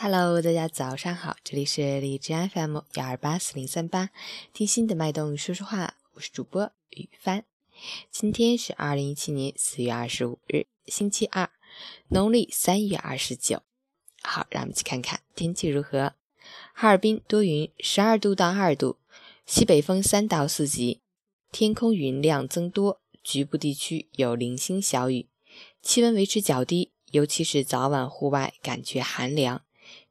Hello，大家早上好，这里是荔枝 FM 幺二八四零三八，听心的脉动说说话，我是主播雨帆。今天是二零一七年四月二十五日，星期二，农历三月二十九。好，让我们去看看天气如何。哈尔滨多云，十二度到二度，西北风三到四级，天空云量增多，局部地区有零星小雨，气温维持较低，尤其是早晚户外感觉寒凉。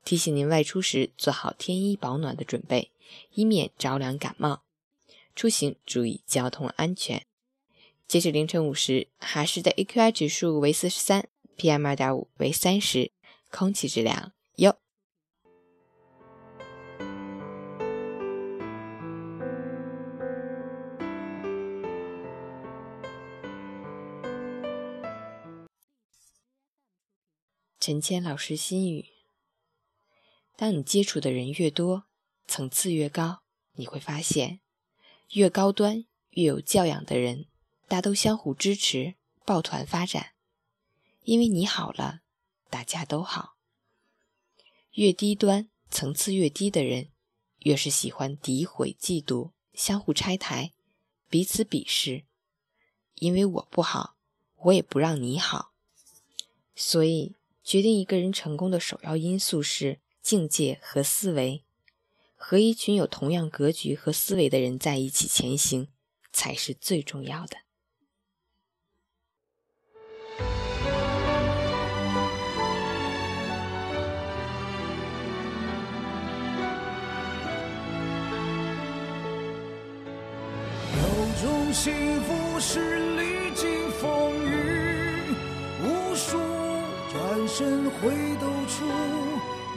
提醒您外出时做好添衣保暖的准备，以免着凉感冒。出行注意交通安全。截止凌晨五时，哈市的 AQI 指数为四十三，PM 二点五为三十，空气质量优。陈谦老师心语。当你接触的人越多，层次越高，你会发现，越高端、越有教养的人，大都相互支持、抱团发展。因为你好了，大家都好。越低端、层次越低的人，越是喜欢诋毁、嫉妒、相互拆台、彼此鄙视。因为我不好，我也不让你好。所以，决定一个人成功的首要因素是。境界和思维，和一群有同样格局和思维的人在一起前行，才是最重要的。有种幸福是历经风雨，无数转身回头处。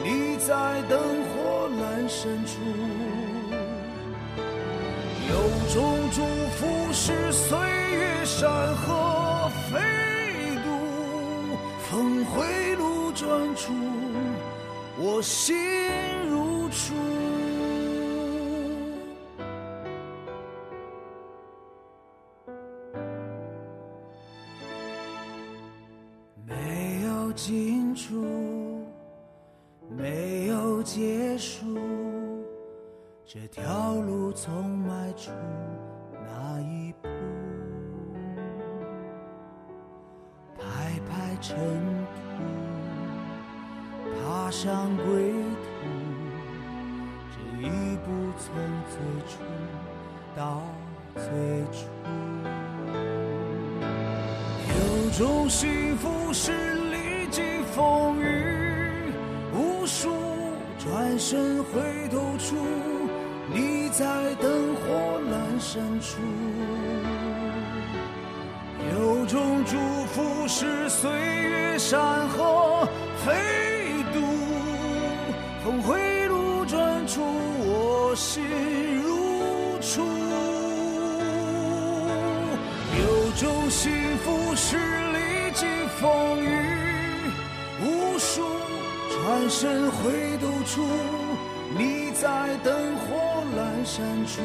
你在灯火阑珊处，有种祝福是岁月山河飞渡，峰回路转处，我心如初。没有尽处。没有结束，这条路从迈出那一步，拍拍尘土，踏上归途，这一步从最初到最初，有种幸福是历经风雨。转身回头处，你在灯火阑珊处。有种祝福是岁月山河飞渡，峰回路转处，我心如初。有种幸福是历经风雨无数。转身回头处，你在灯火阑珊处，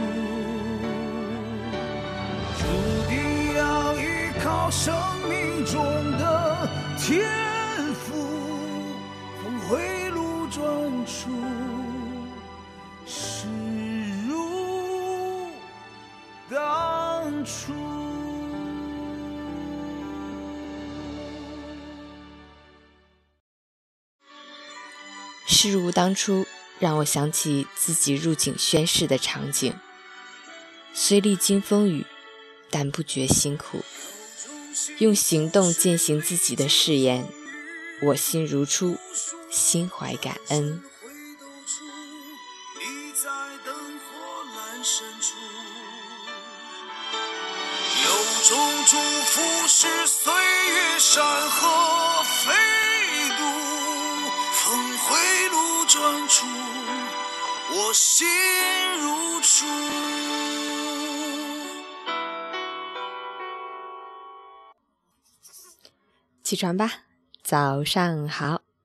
注定要依靠生命中的天赋，峰回路转处，事如当初。事如当初，让我想起自己入警宣誓的场景。虽历经风雨，但不觉辛苦，用行动践行自己的誓言。我心如初，心怀感恩。有种祝福是岁月山河专注，我心如初。起床吧，早上好。